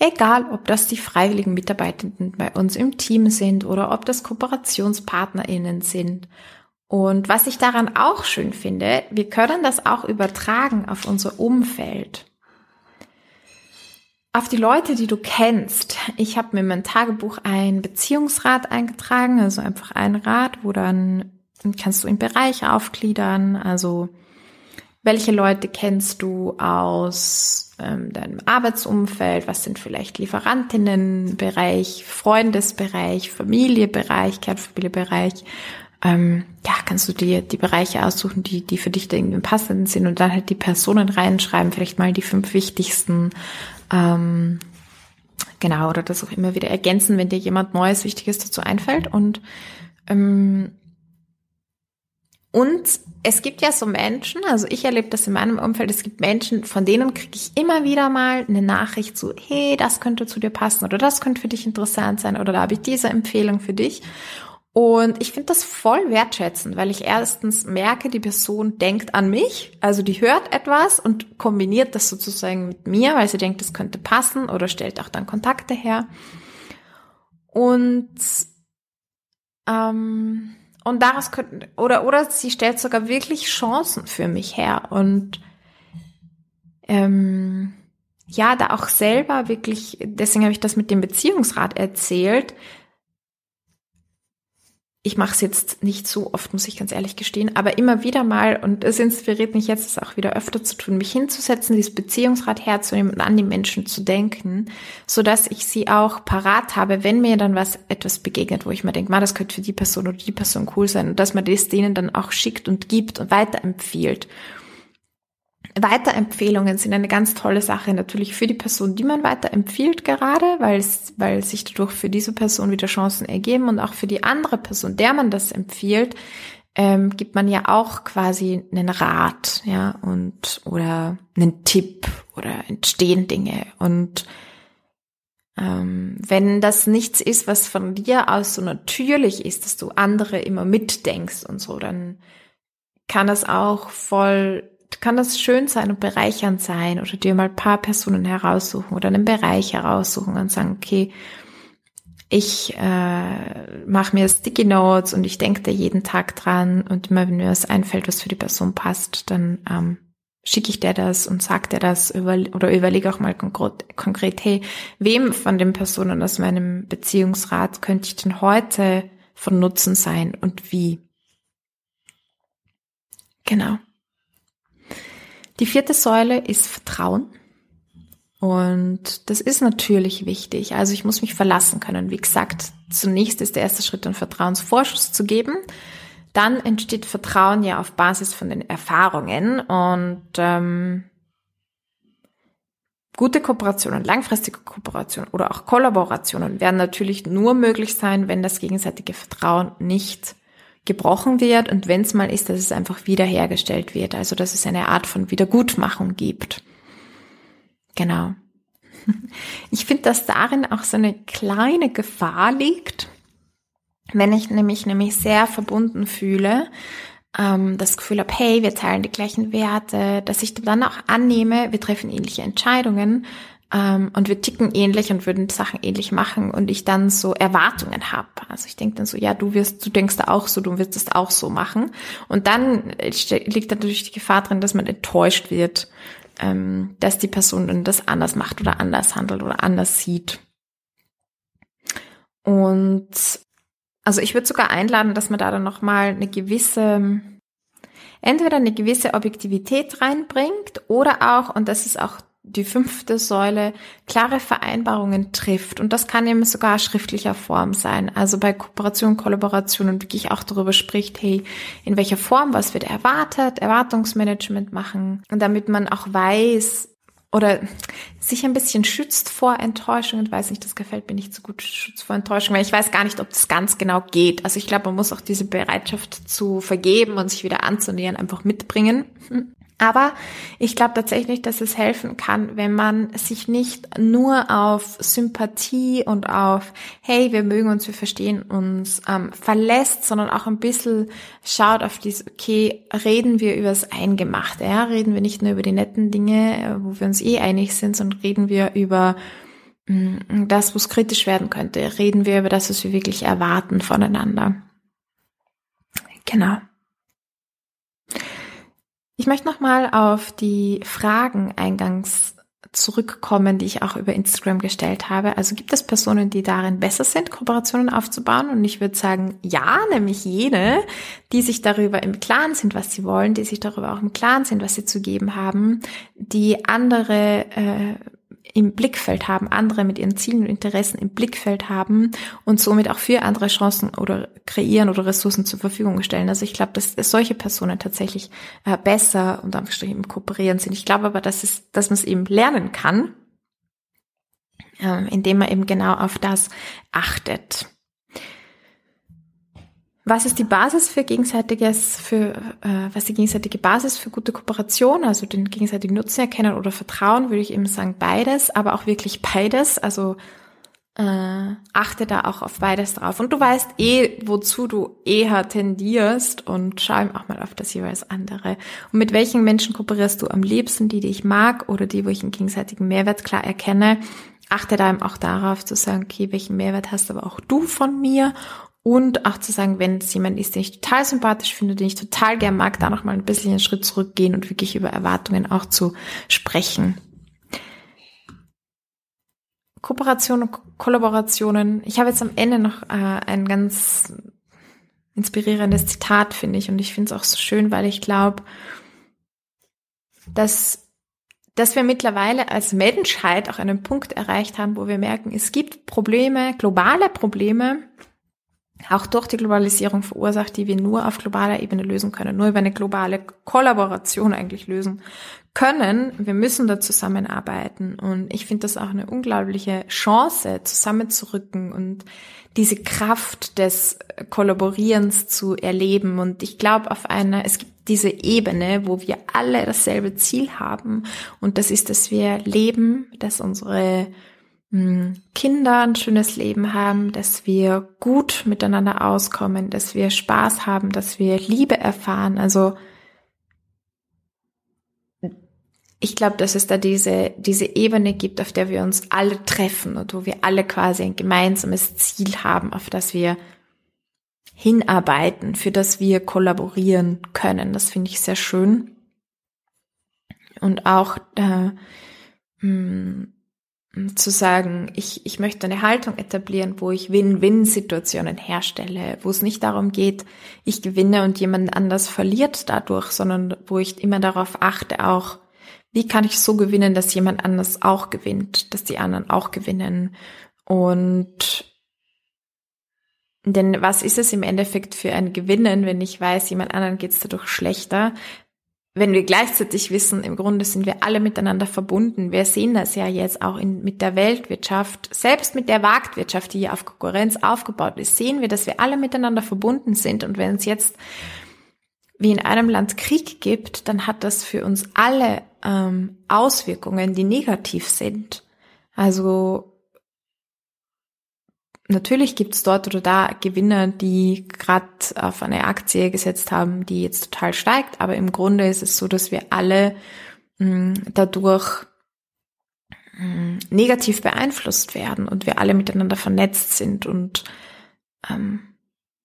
Egal, ob das die freiwilligen Mitarbeitenden bei uns im Team sind oder ob das KooperationspartnerInnen sind und was ich daran auch schön finde, wir können das auch übertragen auf unser Umfeld. Auf die Leute, die du kennst. Ich habe mir in mein Tagebuch ein Beziehungsrat eingetragen, also einfach ein Rat, wo dann kannst du in Bereiche aufgliedern, also welche Leute kennst du aus ähm, deinem Arbeitsumfeld, was sind vielleicht Lieferantinnenbereich, Freundesbereich, Familiebereich, Kernfamiliebereich, ähm, ja, kannst du dir die Bereiche aussuchen, die, die für dich da irgendwie passend sind und dann halt die Personen reinschreiben, vielleicht mal die fünf wichtigsten, ähm, genau, oder das auch immer wieder ergänzen, wenn dir jemand Neues, Wichtiges dazu einfällt. Und, ähm, und es gibt ja so Menschen, also ich erlebe das in meinem Umfeld, es gibt Menschen, von denen kriege ich immer wieder mal eine Nachricht zu, hey, das könnte zu dir passen oder das könnte für dich interessant sein oder da habe ich diese Empfehlung für dich. Und ich finde das voll wertschätzend, weil ich erstens merke, die Person denkt an mich, also die hört etwas und kombiniert das sozusagen mit mir, weil sie denkt, das könnte passen oder stellt auch dann Kontakte her. Und ähm, und daraus könnten oder oder sie stellt sogar wirklich Chancen für mich her. Und ähm, ja, da auch selber wirklich, deswegen habe ich das mit dem Beziehungsrat erzählt, ich mache es jetzt nicht so oft, muss ich ganz ehrlich gestehen, aber immer wieder mal, und es inspiriert mich jetzt, es auch wieder öfter zu tun, mich hinzusetzen, dieses Beziehungsrad herzunehmen und an die Menschen zu denken, so dass ich sie auch parat habe, wenn mir dann was etwas begegnet, wo ich mir denke, das könnte für die Person oder die Person cool sein, und dass man das denen dann auch schickt und gibt und weiterempfiehlt. Weiterempfehlungen sind eine ganz tolle Sache natürlich für die Person, die man weiterempfiehlt gerade, weil es, weil sich dadurch für diese Person wieder Chancen ergeben und auch für die andere Person, der man das empfiehlt, ähm, gibt man ja auch quasi einen Rat, ja, und oder einen Tipp oder entstehen Dinge. Und ähm, wenn das nichts ist, was von dir aus so natürlich ist, dass du andere immer mitdenkst und so, dann kann das auch voll kann das schön sein und bereichernd sein oder dir mal ein paar Personen heraussuchen oder einen Bereich heraussuchen und sagen, okay, ich äh, mache mir Sticky Notes und ich denke da jeden Tag dran und immer wenn mir was einfällt, was für die Person passt, dann ähm, schicke ich dir das und sag dir das über, oder überlege auch mal konkret, konkret, hey, wem von den Personen aus meinem Beziehungsrat könnte ich denn heute von Nutzen sein und wie? Genau. Die vierte Säule ist Vertrauen. Und das ist natürlich wichtig. Also ich muss mich verlassen können. Wie gesagt, zunächst ist der erste Schritt, einen Vertrauensvorschuss zu geben. Dann entsteht Vertrauen ja auf Basis von den Erfahrungen und ähm, gute Kooperationen, langfristige Kooperationen oder auch Kollaborationen werden natürlich nur möglich sein, wenn das gegenseitige Vertrauen nicht gebrochen wird und wenn es mal ist, dass es einfach wiederhergestellt wird. Also dass es eine Art von Wiedergutmachung gibt. Genau. [LAUGHS] Ich finde, dass darin auch so eine kleine Gefahr liegt, wenn ich nämlich nämlich sehr verbunden fühle, ähm, das Gefühl habe, hey, wir teilen die gleichen Werte, dass ich dann auch annehme, wir treffen ähnliche Entscheidungen ähm, und wir ticken ähnlich und würden Sachen ähnlich machen und ich dann so Erwartungen habe. Also ich denke dann so, ja, du wirst, du denkst da auch so, du wirst es auch so machen. Und dann liegt natürlich die Gefahr drin, dass man enttäuscht wird ähm, dass die Person dann das anders macht oder anders handelt oder anders sieht. Und also ich würde sogar einladen, dass man da dann nochmal eine gewisse, entweder eine gewisse Objektivität reinbringt oder auch, und das ist auch die fünfte Säule klare Vereinbarungen trifft. Und das kann eben sogar schriftlicher Form sein. Also bei Kooperation, Kollaboration und wirklich auch darüber spricht, hey, in welcher Form, was wird erwartet, Erwartungsmanagement machen. Und damit man auch weiß, oder sich ein bisschen schützt vor Enttäuschung und weiß nicht, das gefällt mir nicht so gut, schützt vor Enttäuschung, weil ich weiß gar nicht, ob das ganz genau geht. Also ich glaube, man muss auch diese Bereitschaft zu vergeben und sich wieder anzunähern einfach mitbringen. Aber ich glaube tatsächlich, dass es helfen kann, wenn man sich nicht nur auf Sympathie und auf, hey, wir mögen uns, wir verstehen uns, ähm, verlässt, sondern auch ein bisschen schaut auf dieses, okay, reden wir über das Eingemachte, ja? reden wir nicht nur über die netten Dinge, äh, wo wir uns eh einig sind, sondern reden wir über mh, mm, das, wo es kritisch werden könnte, reden wir über das, was wir wirklich erwarten voneinander. Genau. Ich möchte nochmal auf die Fragen eingangs zurückkommen, die ich auch über Instagram gestellt habe. Also gibt es Personen, die darin besser sind, Kooperationen aufzubauen? Und ich würde sagen, ja, nämlich jene, die sich darüber im Klaren sind, was sie wollen, die sich darüber auch im Klaren sind, was sie zu geben haben, die andere äh, im Blickfeld haben, andere mit ihren Zielen und Interessen im Blickfeld haben und somit auch für andere Chancen oder kreieren oder Ressourcen zur Verfügung stellen. Also ich glaube, dass, solche Personen tatsächlich äh, besser und im Kooperieren sind. Ich glaube aber, dass es, dass man es eben lernen kann, äh, indem man eben genau auf das achtet. Was ist die Basis für gegenseitiges, für äh, was die gegenseitige Basis für gute Kooperation, also den gegenseitigen Nutzen erkennen oder Vertrauen, würde ich eben sagen beides, aber auch wirklich beides. Also äh, achte da auch auf beides drauf. Und du weißt eh, wozu du eher tendierst und schau auch mal auf das jeweils andere. Und mit welchen Menschen kooperierst du am liebsten, die, die ich mag oder die, wo ich einen gegenseitigen Mehrwert klar erkenne. Achte da eben auch darauf zu sagen, okay, welchen Mehrwert hast aber auch du von mir und auch zu sagen, wenn es jemand ist, den ich total sympathisch finde, den ich total gern mag, da noch mal ein bisschen einen Schritt zurückgehen und wirklich über Erwartungen auch zu sprechen. Kooperation und Kollaborationen. Ich habe jetzt am Ende noch äh, ein ganz inspirierendes Zitat, finde ich. Und ich finde es auch so schön, weil ich glaube, dass, dass wir mittlerweile als Menschheit auch einen Punkt erreicht haben, wo wir merken, es gibt Probleme, globale Probleme, auch durch die Globalisierung verursacht, die wir nur auf globaler Ebene lösen können, nur über eine globale Kollaboration eigentlich lösen können. Wir müssen da zusammenarbeiten und ich finde das auch eine unglaubliche Chance, zusammenzurücken und diese Kraft des Kollaborierens zu erleben. Und ich glaube, auf einer, es gibt diese Ebene, wo wir alle dasselbe Ziel haben und das ist, dass wir leben, dass unsere Kinder ein schönes Leben haben, dass wir gut miteinander auskommen, dass wir Spaß haben, dass wir Liebe erfahren. Also ich glaube, dass es da diese, diese Ebene gibt, auf der wir uns alle treffen und wo wir alle quasi ein gemeinsames Ziel haben, auf das wir hinarbeiten, für das wir kollaborieren können. Das finde ich sehr schön. Und auch äh, mh, hm, zu sagen, ich, ich möchte eine Haltung etablieren, wo ich Win-Win-Situationen herstelle, wo es nicht darum geht, ich gewinne und jemand anders verliert dadurch, sondern wo ich immer darauf achte, auch, wie kann ich so gewinnen, dass jemand anders auch gewinnt, dass die anderen auch gewinnen. Und denn was ist es im Endeffekt für ein Gewinnen, wenn ich weiß, jemand anderen geht es dadurch schlechter, wenn wir gleichzeitig wissen, im Grunde sind wir alle miteinander verbunden. Wir sehen das ja jetzt auch in, mit der Weltwirtschaft, selbst mit der Marktwirtschaft, die hier auf Konkurrenz aufgebaut ist, sehen wir, dass wir alle miteinander verbunden sind. Und wenn es jetzt wie in einem Land Krieg gibt, dann hat das für uns alle ähm, Auswirkungen, die negativ sind. Also natürlich gibt's dort oder da Gewinner, die gerade auf eine Aktie gesetzt haben, die jetzt total steigt, aber im Grunde ist es so, dass wir alle mh, mm, dadurch mh, mm, negativ beeinflusst werden und wir alle miteinander vernetzt sind. Und ähm,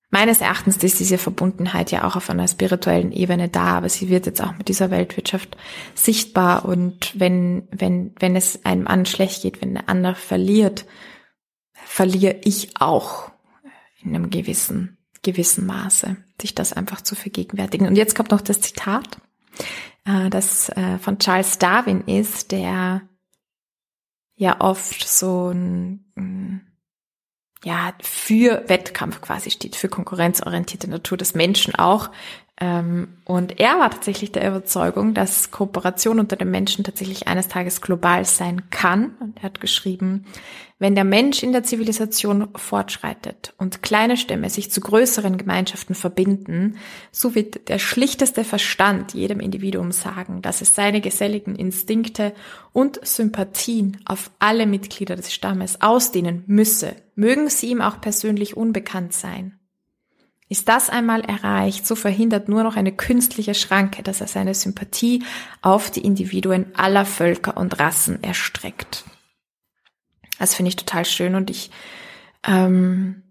meines Erachtens ist diese Verbundenheit ja auch auf einer spirituellen Ebene da, aber sie wird jetzt auch mit dieser Weltwirtschaft sichtbar. Und wenn, wenn, wenn es einem an schlecht geht, wenn der andere verliert, verliere ich auch in einem gewissen, gewissen Maße, sich das einfach zu vergegenwärtigen. Und jetzt kommt noch das Zitat, äh, das äh, von Charles Darwin ist, der ja oft so ein, ja, für Wettkampf quasi steht, für konkurrenzorientierte Natur des Menschen auch. Ähm, und er war tatsächlich der Überzeugung, dass Kooperation unter den Menschen tatsächlich eines Tages global sein kann. Und er hat geschrieben, wenn der Mensch in der Zivilisation fortschreitet und kleine Stämme sich zu größeren Gemeinschaften verbinden, so wird der schlichteste Verstand jedem Individuum sagen, dass es seine geselligen Instinkte und Sympathien auf alle Mitglieder des Stammes ausdehnen müsse, mögen sie ihm auch persönlich unbekannt sein. Ist das einmal erreicht, so verhindert nur noch eine künstliche Schranke, dass er seine Sympathie auf die Individuen aller Völker und Rassen erstreckt. Das finde ich total schön und ich ähm,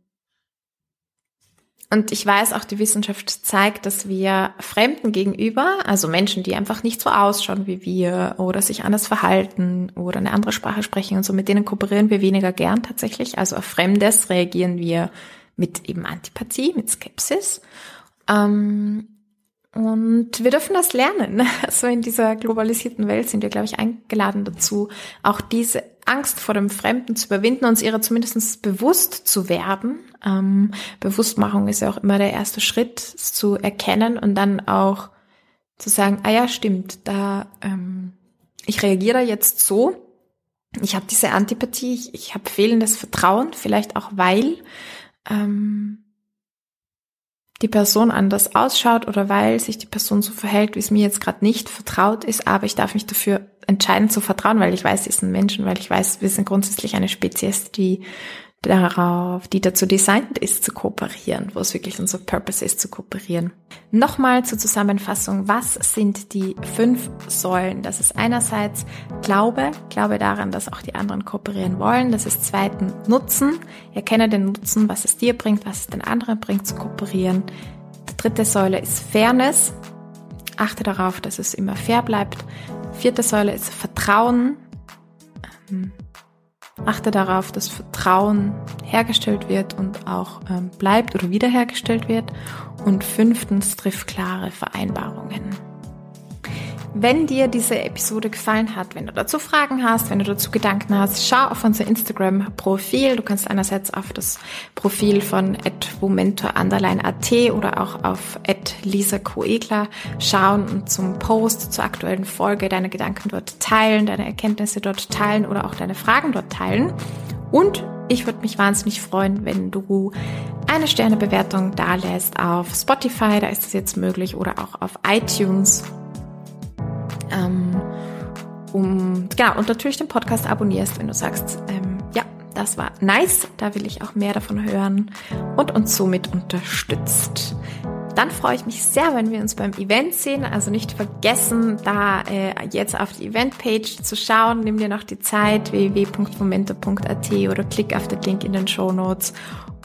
und ich weiß auch, die Wissenschaft zeigt, dass wir Fremden gegenüber, also Menschen, die einfach nicht so ausschauen wie wir oder sich anders verhalten oder eine andere Sprache sprechen und so, mit denen kooperieren wir weniger gern tatsächlich. Also auf Fremdes reagieren wir mit eben Antipathie, mit Skepsis. Ähm, und wir dürfen das lernen. [LAUGHS] So in dieser globalisierten Welt sind wir, glaube ich, eingeladen dazu, auch diese Angst vor dem Fremden zu überwinden, uns ihrer zumindest bewusst zu werden. Ähm, Bewusstmachung ist ja auch immer der erste Schritt, zu erkennen und dann auch zu sagen, ah ja, stimmt, da ähm, ich reagiere jetzt so. Ich habe diese Antipathie, ich, ich habe fehlendes Vertrauen, vielleicht auch weil ähm, die Person anders ausschaut oder weil sich die Person so verhält, wie es mir jetzt gerade nicht vertraut ist, aber ich darf mich dafür entscheiden zu vertrauen, weil ich weiß, sie ist ein Menschen, weil ich weiß, wir sind grundsätzlich eine Spezies, die darauf, die dazu designt ist, zu kooperieren, wo es wirklich unser Purpose ist, zu kooperieren. Nochmal zur Zusammenfassung, was sind die fünf Säulen? Das ist einerseits Glaube, Glaube daran, dass auch die anderen kooperieren wollen. Das ist zweitens Nutzen, erkenne den Nutzen, was es dir bringt, was es den anderen bringt, zu kooperieren. Die dritte Säule ist Fairness, achte darauf, dass es immer fair bleibt. Vierte Säule ist Vertrauen. Achte darauf, dass Vertrauen hergestellt wird und auch ähm, bleibt oder wiederhergestellt wird. Und fünftens, triff klare Vereinbarungen. Wenn dir diese Episode gefallen hat, wenn du dazu Fragen hast, wenn du dazu Gedanken hast, schau auf unser Instagram-Profil. Du kannst einerseits auf das Profil von @womentor_at oder auch auf Lisa Koegler schauen und zum Post zur aktuellen Folge deine Gedanken dort teilen, deine Erkenntnisse dort teilen oder auch deine Fragen dort teilen. Und ich würde mich wahnsinnig freuen, wenn du eine Sternebewertung da lässt auf Spotify, da ist es jetzt möglich, oder auch auf iTunes ähm, um, genau, und natürlich den Podcast abonnierst, wenn du sagst, ähm, ja, das war nice, da will ich auch mehr davon hören und uns somit unterstützt. Dann freue ich mich sehr, wenn wir uns beim Event sehen. Also nicht vergessen, da äh, jetzt auf die Eventpage zu schauen. Nimm dir noch die Zeit www.momento.at oder klick auf den Link in den Show Notes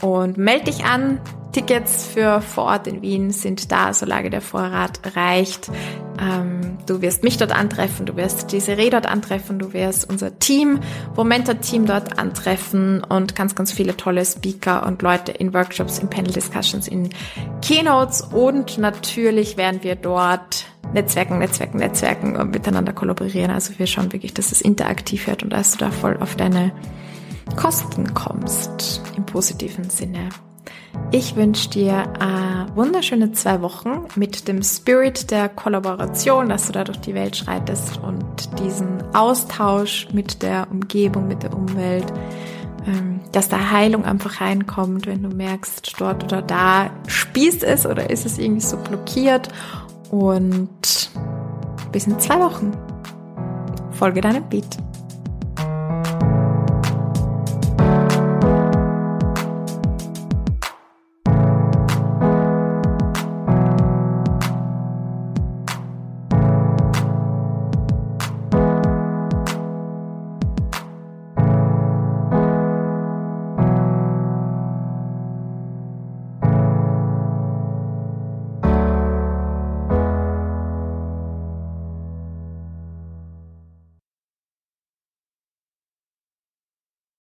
und melde dich an. Tickets für vor Ort in Wien sind da, solange der Vorrat reicht. Ähm, du wirst mich dort antreffen, du wirst diese Reh dort antreffen, du wirst unser Team, Momenta-Team dort antreffen und ganz, ganz viele tolle Speaker und Leute in Workshops, in Panel-Discussions, in Keynotes und natürlich werden wir dort Netzwerken, Netzwerken, Netzwerken und miteinander kollaborieren. Also wir schauen wirklich, dass es interaktiv wird und dass du da voll auf deine Kosten kommst, im positiven Sinne. Ich wünsche dir äh, wunderschöne zwei Wochen mit dem Spirit der Kollaboration, dass du da durch die Welt schreitest und diesen Austausch mit der Umgebung, mit der Umwelt, ähm, dass da Heilung einfach reinkommt, wenn du merkst, dort oder da spießt es oder ist es irgendwie so blockiert und bis in zwei Wochen. Folge deinem Beat.